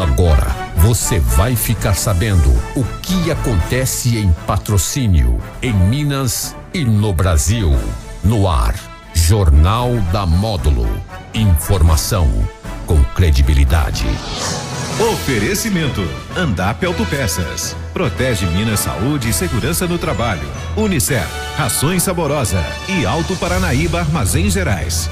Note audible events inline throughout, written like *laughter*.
Agora você vai ficar sabendo o que acontece em patrocínio, em Minas e no Brasil. No ar, Jornal da Módulo. Informação com credibilidade. Oferecimento: Andap Autopeças. Protege Minas Saúde e Segurança no Trabalho. Unicef, Rações Saborosa e Alto Paranaíba Armazéns Gerais.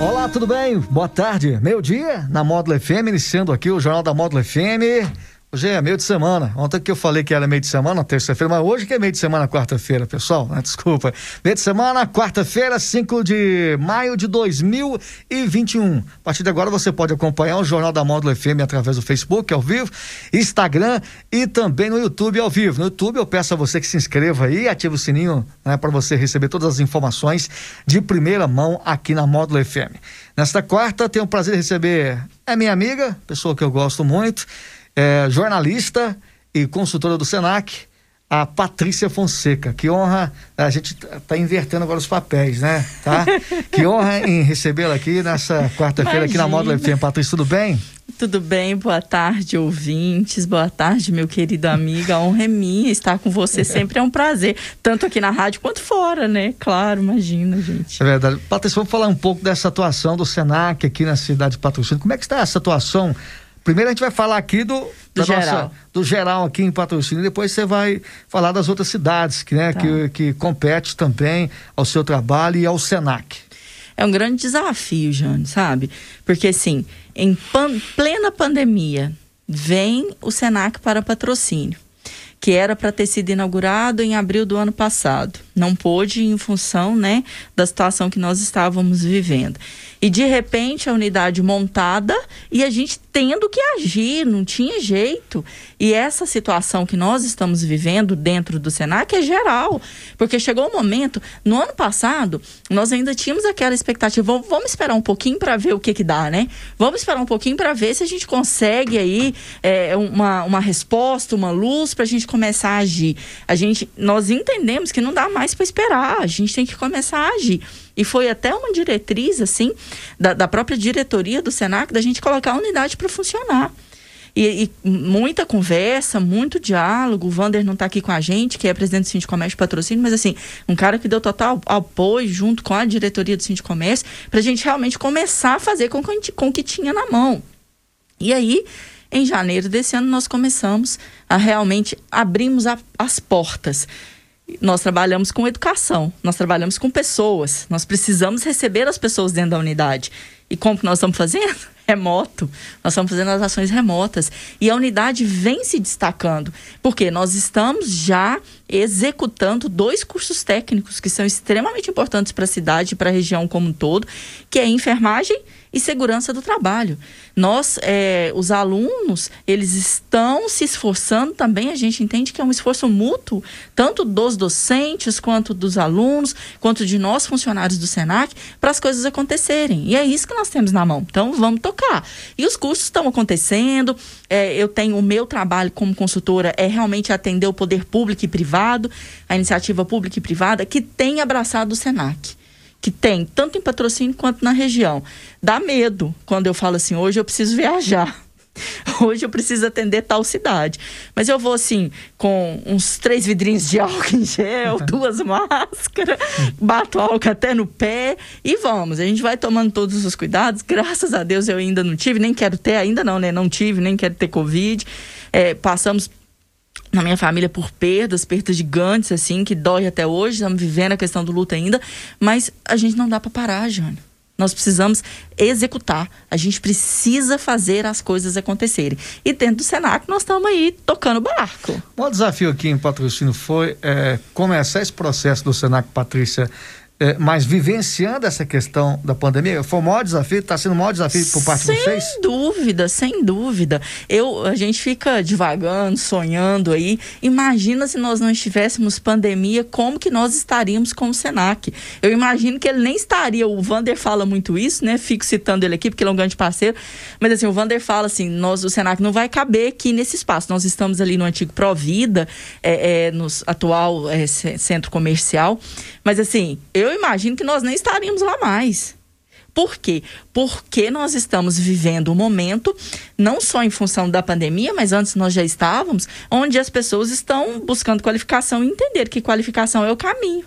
Olá, tudo bem? Boa tarde. Meio dia na Módulo FM, iniciando aqui o Jornal da Módulo FM. Hoje é meio de semana. Ontem que eu falei que era meio de semana, terça-feira, mas hoje que é meio de semana, quarta-feira, pessoal. Né? Desculpa. Meio de semana, quarta-feira, 5 de maio de 2021. A partir de agora você pode acompanhar o Jornal da Módulo FM através do Facebook, ao vivo, Instagram e também no YouTube ao vivo. No YouTube eu peço a você que se inscreva aí, ative o sininho né, para você receber todas as informações de primeira mão aqui na Módulo FM. Nesta quarta, tenho o prazer de receber a minha amiga, pessoa que eu gosto muito é, jornalista e consultora do Senac, a Patrícia Fonseca. Que honra, a gente está invertendo agora os papéis, né? Tá? *laughs* que honra em recebê-la aqui nessa quarta-feira aqui na Módulo FM. Patrícia, tudo bem? Tudo bem, boa tarde, ouvintes, boa tarde, meu querido amigo. A honra é minha estar com você, *laughs* sempre é um prazer, tanto aqui na rádio quanto fora, né? Claro, imagina, gente. É verdade. Patrícia, vamos falar um pouco dessa atuação do Senac aqui na cidade de Patrocínio. Como é que está essa atuação Primeiro a gente vai falar aqui do, do geral. Nossa, do geral aqui em patrocínio, depois você vai falar das outras cidades que, né, tá. que, que compete também ao seu trabalho e ao SENAC. É um grande desafio, Jane, sabe? Porque assim, em pan plena pandemia, vem o SENAC para patrocínio que era para ter sido inaugurado em abril do ano passado. Não pôde em função, né, da situação que nós estávamos vivendo. E de repente a unidade montada e a gente tendo que agir, não tinha jeito. E essa situação que nós estamos vivendo dentro do Senac é geral, porque chegou o um momento, no ano passado, nós ainda tínhamos aquela expectativa, vamos, esperar um pouquinho para ver o que que dá, né? Vamos esperar um pouquinho para ver se a gente consegue aí é, uma, uma resposta, uma luz para a gente começar a agir. A gente, nós entendemos que não dá mais para esperar, a gente tem que começar a agir. E foi até uma diretriz, assim, da, da própria diretoria do SENAC, da gente colocar a unidade para funcionar. E, e, muita conversa, muito diálogo. O Vander não está aqui com a gente, que é presidente do Cindy Comércio Patrocínio, mas assim, um cara que deu total apoio junto com a diretoria do Cindy Comércio para a gente realmente começar a fazer com, com o que tinha na mão. E aí, em janeiro desse ano, nós começamos a realmente abrimos a, as portas nós trabalhamos com educação, nós trabalhamos com pessoas, nós precisamos receber as pessoas dentro da unidade. E como que nós estamos fazendo? *laughs* Remoto. Nós estamos fazendo as ações remotas. E a unidade vem se destacando. Porque nós estamos já executando dois cursos técnicos que são extremamente importantes para a cidade e para a região como um todo, que é enfermagem e segurança do trabalho. Nós, é, os alunos, eles estão se esforçando também, a gente entende que é um esforço mútuo, tanto dos docentes, quanto dos alunos, quanto de nós, funcionários do SENAC, para as coisas acontecerem. E é isso que nós temos na mão. Então, vamos tocar. E os cursos estão acontecendo, é, eu tenho o meu trabalho como consultora, é realmente atender o poder público e privado, a iniciativa pública e privada, que tem abraçado o SENAC que tem, tanto em patrocínio quanto na região. Dá medo quando eu falo assim, hoje eu preciso viajar. *laughs* Hoje eu preciso atender tal cidade. Mas eu vou assim, com uns três vidrinhos de álcool em gel, *laughs* duas máscaras, bato álcool até no pé e vamos. A gente vai tomando todos os cuidados. Graças a Deus eu ainda não tive, nem quero ter, ainda não, né? Não tive, nem quero ter Covid. É, passamos na minha família por perdas, perdas gigantes, assim, que dói até hoje. Estamos vivendo a questão do luto ainda. Mas a gente não dá para parar, Jânio. Nós precisamos executar. A gente precisa fazer as coisas acontecerem. E dentro do Senac, nós estamos aí tocando o barco. O desafio aqui em patrocínio foi é, começar esse processo do Senac, Patrícia, é, mas vivenciando essa questão da pandemia, foi o maior desafio, está sendo o maior desafio por parte sem de vocês? Sem dúvida, sem dúvida. Eu, a gente fica divagando, sonhando aí. Imagina se nós não estivéssemos pandemia, como que nós estaríamos com o Senac? Eu imagino que ele nem estaria, o Vander fala muito isso, né? Fico citando ele aqui, porque ele é um grande parceiro. Mas assim, o Vander fala assim, nós, o Senac não vai caber aqui nesse espaço. Nós estamos ali no antigo Provida, é, é, no atual é, centro comercial. Mas assim, eu imagino que nós nem estaríamos lá mais. Por quê? Porque nós estamos vivendo um momento, não só em função da pandemia, mas antes nós já estávamos, onde as pessoas estão buscando qualificação e entender que qualificação é o caminho.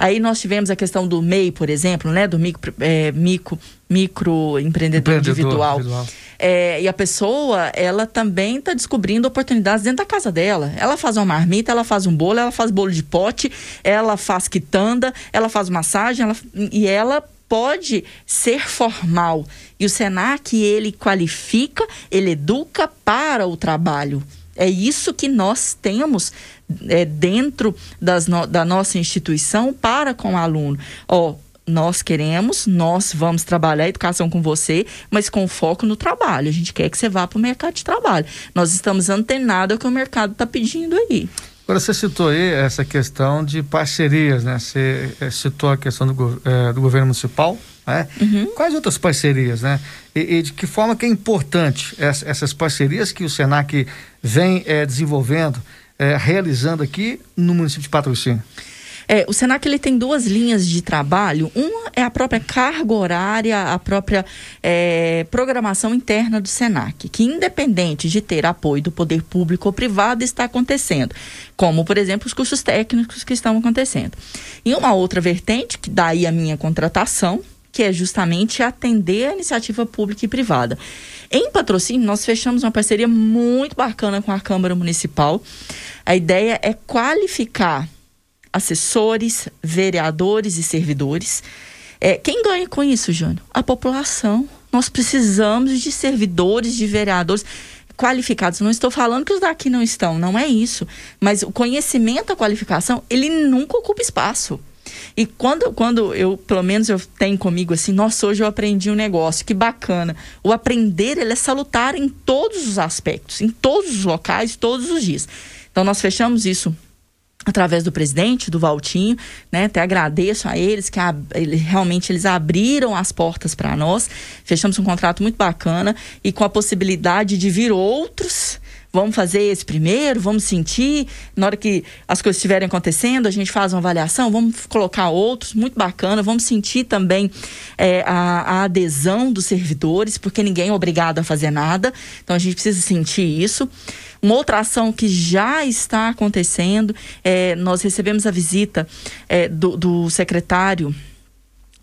Aí nós tivemos a questão do MEI, por exemplo, né? Do micro, é, micro, microempreendedor individual. individual. É, e a pessoa, ela também está descobrindo oportunidades dentro da casa dela. Ela faz uma marmita, ela faz um bolo, ela faz bolo de pote, ela faz quitanda, ela faz massagem, ela, e ela pode ser formal. E o Senac, ele qualifica, ele educa para o trabalho. É isso que nós temos é, dentro das no, da nossa instituição para com o aluno. Ó, nós queremos, nós vamos trabalhar a educação com você, mas com foco no trabalho. A gente quer que você vá para o mercado de trabalho. Nós estamos antenados ao que o mercado está pedindo aí. Agora, você citou aí essa questão de parcerias, né? Você é, citou a questão do, é, do governo municipal, né? Uhum. Quais outras parcerias, né? E, e, de que forma que é importante essas parcerias que o Senac vem é, desenvolvendo, é, realizando aqui no município de Patrocínio? É, o Senac ele tem duas linhas de trabalho. Uma é a própria carga horária, a própria é, programação interna do Senac, que independente de ter apoio do poder público ou privado, está acontecendo. Como, por exemplo, os cursos técnicos que estão acontecendo. E uma outra vertente, que daí a minha contratação, que é justamente atender a iniciativa pública e privada. Em patrocínio, nós fechamos uma parceria muito bacana com a Câmara Municipal. A ideia é qualificar assessores, vereadores e servidores. É, quem ganha com isso, Júnior? A população. Nós precisamos de servidores, de vereadores qualificados. Não estou falando que os daqui não estão, não é isso. Mas o conhecimento, a qualificação, ele nunca ocupa espaço. E quando, quando eu, pelo menos eu tenho comigo assim, nossa, hoje eu aprendi um negócio, que bacana. O aprender, ele é salutar em todos os aspectos, em todos os locais, todos os dias. Então nós fechamos isso através do presidente, do Valtinho, né? Até agradeço a eles que a, ele, realmente eles abriram as portas para nós. Fechamos um contrato muito bacana e com a possibilidade de vir outros vamos fazer esse primeiro, vamos sentir, na hora que as coisas estiverem acontecendo, a gente faz uma avaliação, vamos colocar outros, muito bacana, vamos sentir também é, a, a, adesão dos servidores, porque ninguém é obrigado a fazer nada, então a gente precisa sentir isso. Uma outra ação que já está acontecendo, é, nós recebemos a visita é, do, do secretário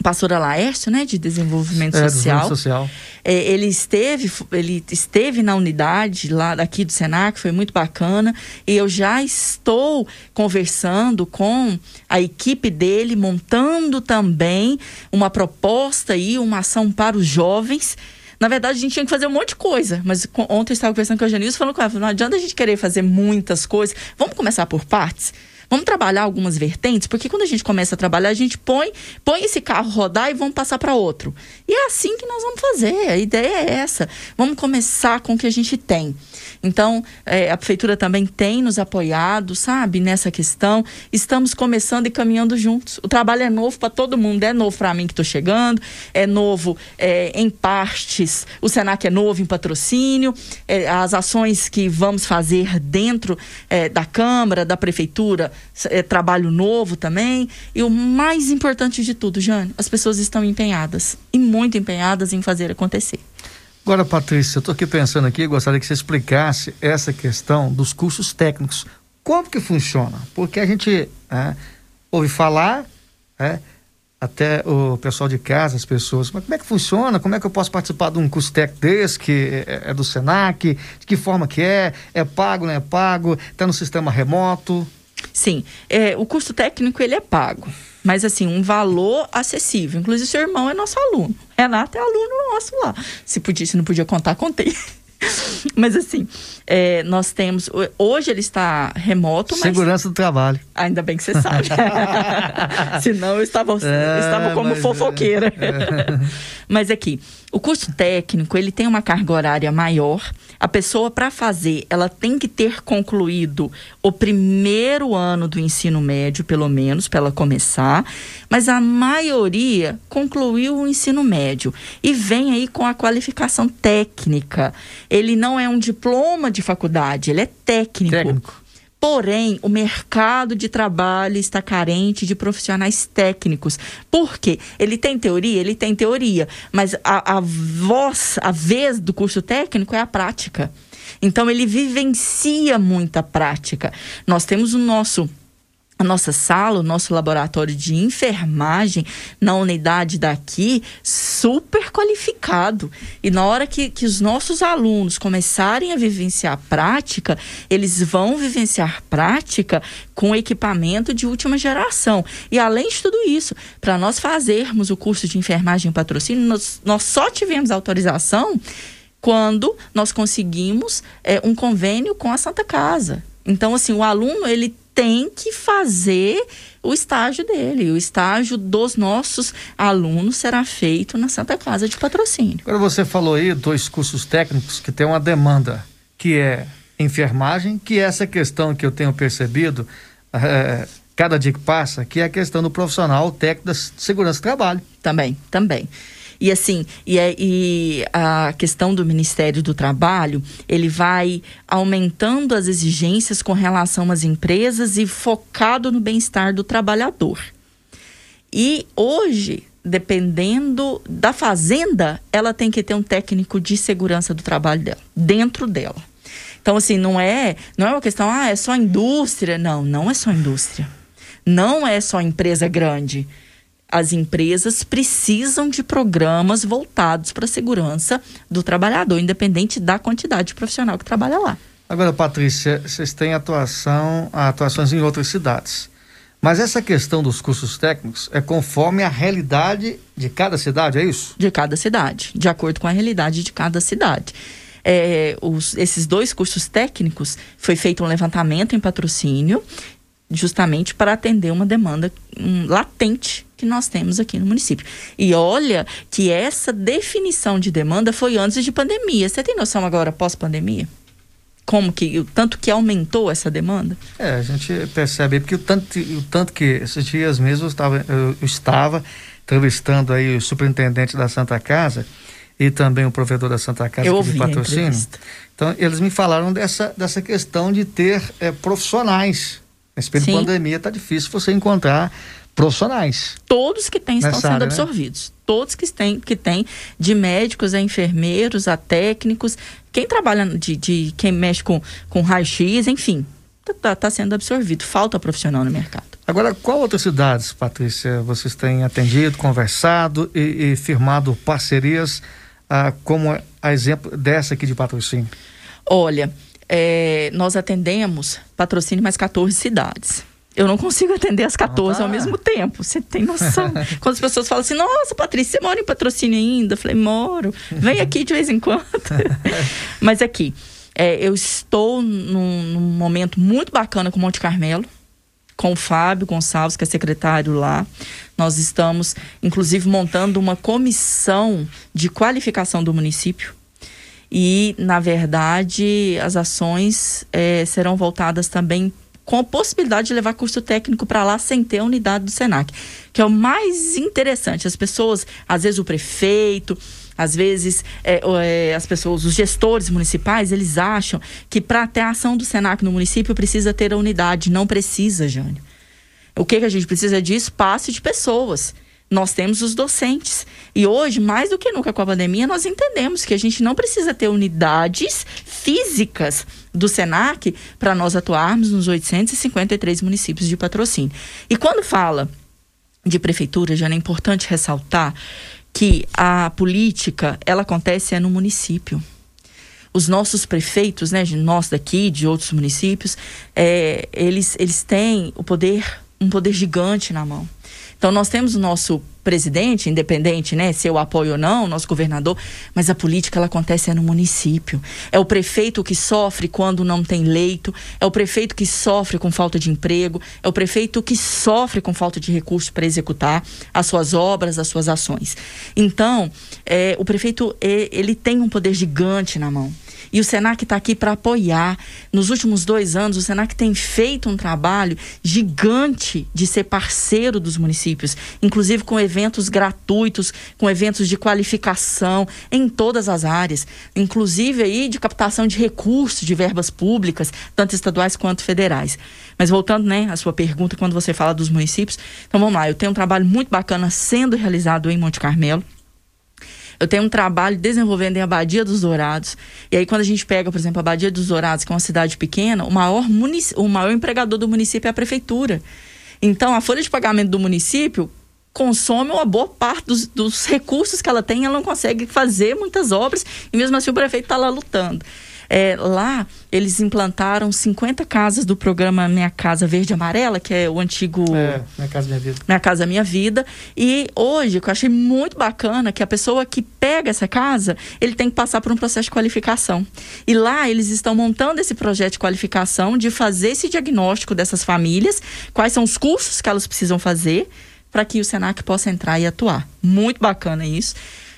pastora Laércio, né, de desenvolvimento é, social. social. É, ele esteve, ele esteve na unidade lá daqui do Senac, foi muito bacana. E eu já estou conversando com a equipe dele, montando também uma proposta e uma ação para os jovens na verdade, a gente tinha que fazer um monte de coisa. Mas ontem eu estava conversando com a Janice falando com ela, não adianta a gente querer fazer muitas coisas. Vamos começar por partes? Vamos trabalhar algumas vertentes, porque quando a gente começa a trabalhar, a gente põe, põe esse carro rodar e vamos passar para outro. E é assim que nós vamos fazer. A ideia é essa. Vamos começar com o que a gente tem. Então, é, a prefeitura também tem nos apoiado, sabe, nessa questão. Estamos começando e caminhando juntos. O trabalho é novo para todo mundo, é novo para mim que estou chegando, é novo é, em partes. O Senac é novo em patrocínio, é, as ações que vamos fazer dentro é, da Câmara, da Prefeitura, é trabalho novo também. E o mais importante de tudo, Jane, as pessoas estão empenhadas e muito empenhadas em fazer acontecer. Agora, Patrícia, eu estou aqui pensando aqui, gostaria que você explicasse essa questão dos cursos técnicos. Como que funciona? Porque a gente é, ouve falar, é, até o pessoal de casa, as pessoas, mas como é que funciona? Como é que eu posso participar de um curso técnico desse, que é, é do Senac? De que forma que é? É pago, não é pago? Está no sistema remoto? Sim, é, o curso técnico ele é pago mas assim, um valor acessível. Inclusive, seu irmão é nosso aluno. Renato é aluno nosso lá. Se podia, se não podia contar, contei. *laughs* mas assim, é, nós temos. Hoje ele está remoto, mas. Segurança do trabalho. Ainda bem que você sabe. *laughs* Senão eu estava, é, eu estava como mas, fofoqueira. É. *laughs* mas aqui, o curso técnico, ele tem uma carga horária maior. A pessoa, para fazer, ela tem que ter concluído o primeiro ano do ensino médio, pelo menos, para ela começar. Mas a maioria concluiu o ensino médio e vem aí com a qualificação técnica. Ele não é um diploma de faculdade, ele é técnico. técnico Porém, o mercado de trabalho está carente de profissionais técnicos. Por quê? Ele tem teoria? Ele tem teoria. Mas a, a voz, a vez do curso técnico é a prática. Então, ele vivencia muita prática. Nós temos o nosso a nossa sala, o nosso laboratório de enfermagem na unidade daqui, super qualificado. E na hora que, que os nossos alunos começarem a vivenciar prática, eles vão vivenciar prática com equipamento de última geração. E além de tudo isso, para nós fazermos o curso de enfermagem patrocínio, nós, nós só tivemos autorização quando nós conseguimos é, um convênio com a Santa Casa. Então, assim, o aluno, ele tem que fazer o estágio dele. O estágio dos nossos alunos será feito na Santa Casa de Patrocínio. Agora você falou aí dois cursos técnicos que tem uma demanda, que é enfermagem, que é essa questão que eu tenho percebido é, cada dia que passa, que é a questão do profissional técnico da segurança do trabalho. Também, também. E assim, e, é, e a questão do Ministério do Trabalho, ele vai aumentando as exigências com relação às empresas e focado no bem-estar do trabalhador. E hoje, dependendo da fazenda, ela tem que ter um técnico de segurança do trabalho dela, dentro dela. Então, assim, não é, não é uma questão, ah, é só indústria. Não, não é só indústria. Não é só empresa grande as empresas precisam de programas voltados para a segurança do trabalhador, independente da quantidade de profissional que trabalha lá. Agora, Patrícia, vocês têm atuação, atuações em outras cidades. Mas essa questão dos cursos técnicos é conforme a realidade de cada cidade, é isso? De cada cidade, de acordo com a realidade de cada cidade. É, os, esses dois cursos técnicos foi feito um levantamento em patrocínio justamente para atender uma demanda um, latente que nós temos aqui no município. E olha que essa definição de demanda foi antes de pandemia. Você tem noção agora pós-pandemia? Como que o tanto que aumentou essa demanda? É, a gente percebe porque o tanto, o tanto que esses dias mesmo eu estava, eu estava entrevistando aí o superintendente da Santa Casa e também o provedor da Santa Casa eu de patrocínio. Então eles me falaram dessa, dessa questão de ter é, profissionais Nesse período de pandemia está difícil você encontrar profissionais. Todos que têm estão sendo área, né? absorvidos. Né? Todos que têm, que têm, de médicos a enfermeiros, a técnicos, quem trabalha de, de quem mexe com, com raio-x, enfim, está tá sendo absorvido. Falta profissional no mercado. Agora, qual outras cidades, Patrícia, vocês têm atendido, conversado e, e firmado parcerias, ah, como a exemplo dessa aqui de patrocínio? Olha, é, nós atendemos patrocínio mais 14 cidades. Eu não consigo atender as 14 ah, tá. ao mesmo tempo. Você tem noção? *laughs* Quando as pessoas falam assim, nossa, Patrícia, você mora em patrocínio ainda? Eu falei, moro. Vem aqui de vez em quando. *laughs* Mas aqui, é, eu estou num, num, momento muito bacana com Monte Carmelo, com o Fábio Gonçalves, que é secretário lá. Nós estamos, inclusive, montando uma comissão de qualificação do município e, na verdade, as ações é, serão voltadas também com a possibilidade de levar curso técnico para lá sem ter a unidade do SENAC, que é o mais interessante. As pessoas, às vezes o prefeito, às vezes é, é, as pessoas, os gestores municipais, eles acham que para ter a ação do SENAC no município precisa ter a unidade. Não precisa, Jânio. O que, que a gente precisa de espaço de pessoas nós temos os docentes. E hoje, mais do que nunca com a pandemia, nós entendemos que a gente não precisa ter unidades físicas do SENAC para nós atuarmos nos 853 municípios de patrocínio. E quando fala de prefeitura, já é importante ressaltar que a política, ela acontece é no município. Os nossos prefeitos, né, nós daqui, de outros municípios, é, eles, eles têm o poder, um poder gigante na mão então nós temos o nosso presidente, independente, né, se eu apoio ou não, nosso governador, mas a política ela acontece é no município. É o prefeito que sofre quando não tem leito, é o prefeito que sofre com falta de emprego, é o prefeito que sofre com falta de recursos para executar as suas obras, as suas ações. Então, é, o prefeito ele tem um poder gigante na mão. E o Senac está aqui para apoiar. Nos últimos dois anos, o Senac tem feito um trabalho gigante de ser parceiro dos municípios, inclusive com eventos gratuitos, com eventos de qualificação em todas as áreas, inclusive aí de captação de recursos de verbas públicas, tanto estaduais quanto federais. Mas voltando, né, à sua pergunta quando você fala dos municípios, então vamos lá, eu tenho um trabalho muito bacana sendo realizado em Monte Carmelo. Eu tenho um trabalho desenvolvendo em Abadia dos Dourados. E aí, quando a gente pega, por exemplo, a Abadia dos Dourados, que é uma cidade pequena, o maior, munic... o maior empregador do município é a prefeitura. Então, a folha de pagamento do município consome uma boa parte dos, dos recursos que ela tem, ela não consegue fazer muitas obras, e mesmo assim o prefeito está lá lutando. É, lá, eles implantaram 50 casas do programa Minha Casa Verde Amarela, que é o antigo. É, Minha Casa Minha Vida. Minha Casa Minha Vida. E hoje, o que eu achei muito bacana, que a pessoa que pega essa casa, ele tem que passar por um processo de qualificação. E lá, eles estão montando esse projeto de qualificação, de fazer esse diagnóstico dessas famílias, quais são os cursos que elas precisam fazer para que o Senac possa entrar e atuar. Muito bacana isso.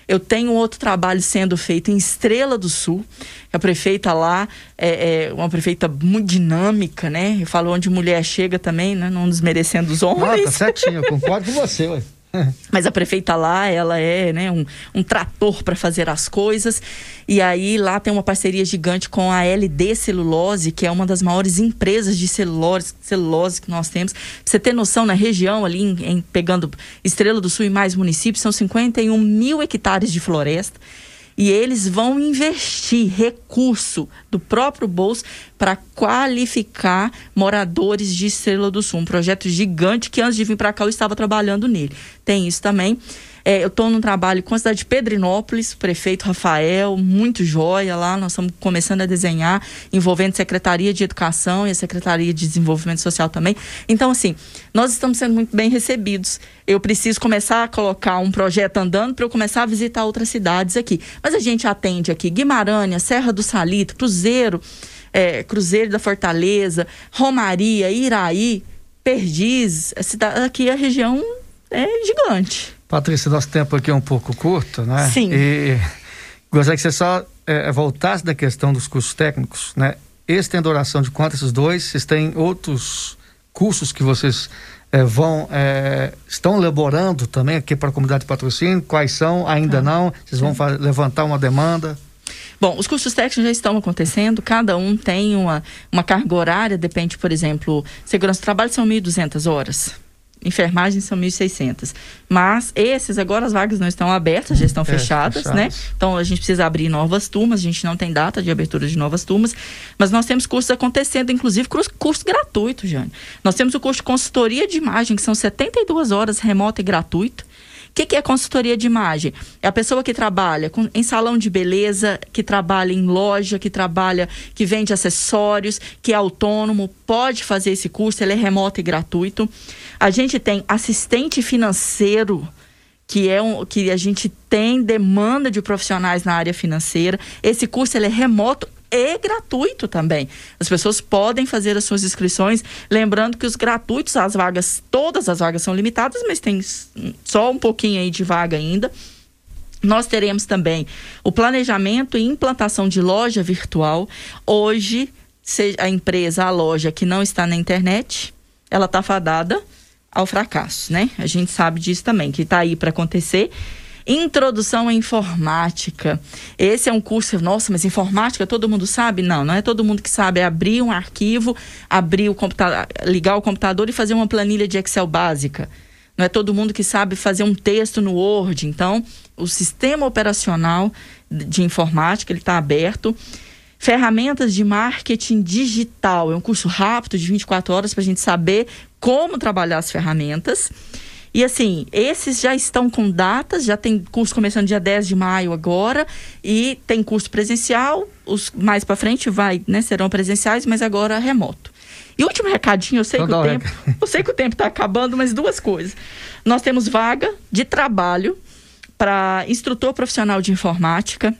Eu tenho outro trabalho sendo feito em Estrela do Sul. A prefeita lá é, é uma prefeita muito dinâmica, né? Eu falo onde mulher chega também, né? Não desmerecendo os homens. Ah, tá certinho, eu concordo com você, ué. *laughs* Mas a prefeita lá, ela é né, um, um trator para fazer as coisas. E aí lá tem uma parceria gigante com a LD Celulose, que é uma das maiores empresas de celulose, celulose que nós temos. Pra você ter noção, na região ali, em, em, pegando Estrela do Sul e mais municípios, são 51 mil hectares de floresta e eles vão investir recurso do próprio bolso para qualificar moradores de Estrela do Sul. Um projeto gigante que antes de vir para cá eu estava trabalhando nele. Tem isso também. É, eu estou num trabalho com a cidade de Pedrinópolis, o prefeito Rafael, muito joia lá. Nós estamos começando a desenhar, envolvendo Secretaria de Educação e a Secretaria de Desenvolvimento Social também. Então, assim, nós estamos sendo muito bem recebidos. Eu preciso começar a colocar um projeto andando para eu começar a visitar outras cidades aqui. Mas a gente atende aqui Guimarães, Serra do Salito, Cruzeiro, é, Cruzeiro da Fortaleza, Romaria, Iraí, Perdiz. A cidade, aqui a região é gigante. Patrícia, nosso tempo aqui é um pouco curto, né? Sim. E gostaria que você só é, voltasse da questão dos cursos técnicos, né? Esse tem duração de quanto esses dois? Vocês têm outros cursos que vocês é, vão é, estão elaborando também aqui para a comunidade de patrocínio? Quais são? Ainda ah, não? Vocês vão levantar uma demanda? Bom, os cursos técnicos já estão acontecendo, cada um tem uma, uma carga horária, depende, por exemplo, segurança do trabalho são 1.200 horas enfermagem são 1.600. Mas esses agora as vagas não estão abertas, já estão é, fechadas, fechadas, né? Então a gente precisa abrir novas turmas, a gente não tem data de abertura de novas turmas, mas nós temos cursos acontecendo, inclusive curso, curso gratuito, Jane. Nós temos o curso de consultoria de imagem, que são 72 horas remoto e gratuito. O que, que, é consultoria de imagem? É a pessoa que trabalha com, em salão de beleza, que trabalha em loja, que trabalha, que vende acessórios, que é autônomo, pode fazer esse curso, ele é remoto e gratuito. A gente tem assistente financeiro, que é um que a gente tem demanda de profissionais na área financeira. Esse curso ele é remoto e gratuito também. As pessoas podem fazer as suas inscrições, lembrando que os gratuitos, as vagas, todas as vagas são limitadas, mas tem só um pouquinho aí de vaga ainda. Nós teremos também o planejamento e implantação de loja virtual. Hoje, a empresa, a loja que não está na internet, ela está fadada ao fracasso, né? A gente sabe disso também, que está aí para acontecer. Introdução à informática. Esse é um curso, nossa, mas informática todo mundo sabe? Não, não é todo mundo que sabe abrir um arquivo, abrir o computador, ligar o computador e fazer uma planilha de Excel básica. Não é todo mundo que sabe fazer um texto no Word. Então, o sistema operacional de informática ele está aberto. Ferramentas de marketing digital. É um curso rápido de 24 horas para a gente saber como trabalhar as ferramentas. E assim, esses já estão com datas, já tem curso começando dia 10 de maio agora, e tem curso presencial, os mais para frente vai, né, serão presenciais, mas agora remoto. E último recadinho, eu sei que o tempo, *laughs* eu sei que o tempo está acabando, mas duas coisas. Nós temos vaga de trabalho para instrutor profissional de informática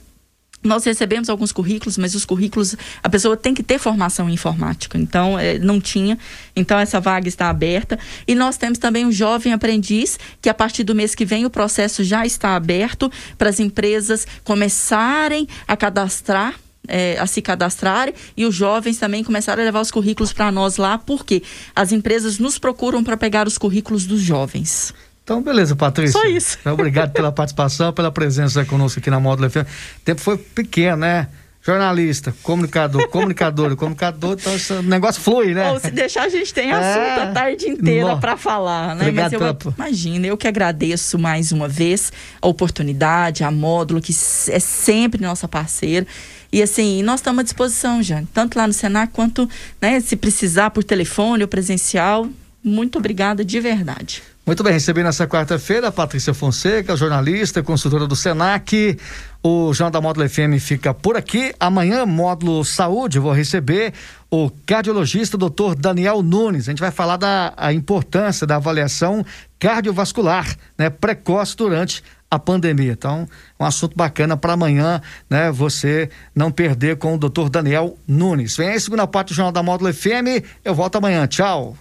nós recebemos alguns currículos, mas os currículos, a pessoa tem que ter formação em informática. Então, é, não tinha. Então, essa vaga está aberta. E nós temos também o jovem aprendiz, que a partir do mês que vem o processo já está aberto para as empresas começarem a cadastrar é, a se cadastrarem e os jovens também começaram a levar os currículos para nós lá, porque as empresas nos procuram para pegar os currículos dos jovens. Então, beleza, Patrícia. Só isso. Obrigado pela participação, pela presença conosco aqui na Módulo FM. O tempo foi pequeno, né? jornalista, comunicador, comunicador, comunicador, então o negócio flui, né? Ou se deixar, a gente tem assunto é... a tarde inteira para falar, né? Obrigado Mas eu, imagina, eu que agradeço mais uma vez a oportunidade, a módulo, que é sempre nossa parceira. E assim, nós estamos à disposição, Jane, tanto lá no Senac quanto, né, se precisar por telefone ou presencial. Muito obrigada de verdade. Muito bem, recebi nessa quarta-feira a Patrícia Fonseca, jornalista, consultora do Senac. O Jornal da Módulo FM fica por aqui. Amanhã, módulo saúde, vou receber o cardiologista doutor Daniel Nunes. A gente vai falar da importância da avaliação cardiovascular, né, precoce durante a pandemia. Então, um assunto bacana para amanhã, né? Você não perder com o doutor Daniel Nunes. Vem aí, segunda parte do Jornal da Módulo FM. Eu volto amanhã. Tchau.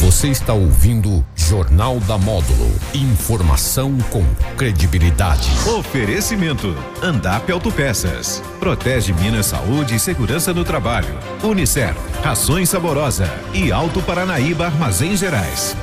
Você está ouvindo Jornal da Módulo. Informação com credibilidade. Oferecimento: Andap Autopeças. Protege Minas Saúde e Segurança no Trabalho. Unicer, Rações Saborosa e Alto Paranaíba Armazém Gerais.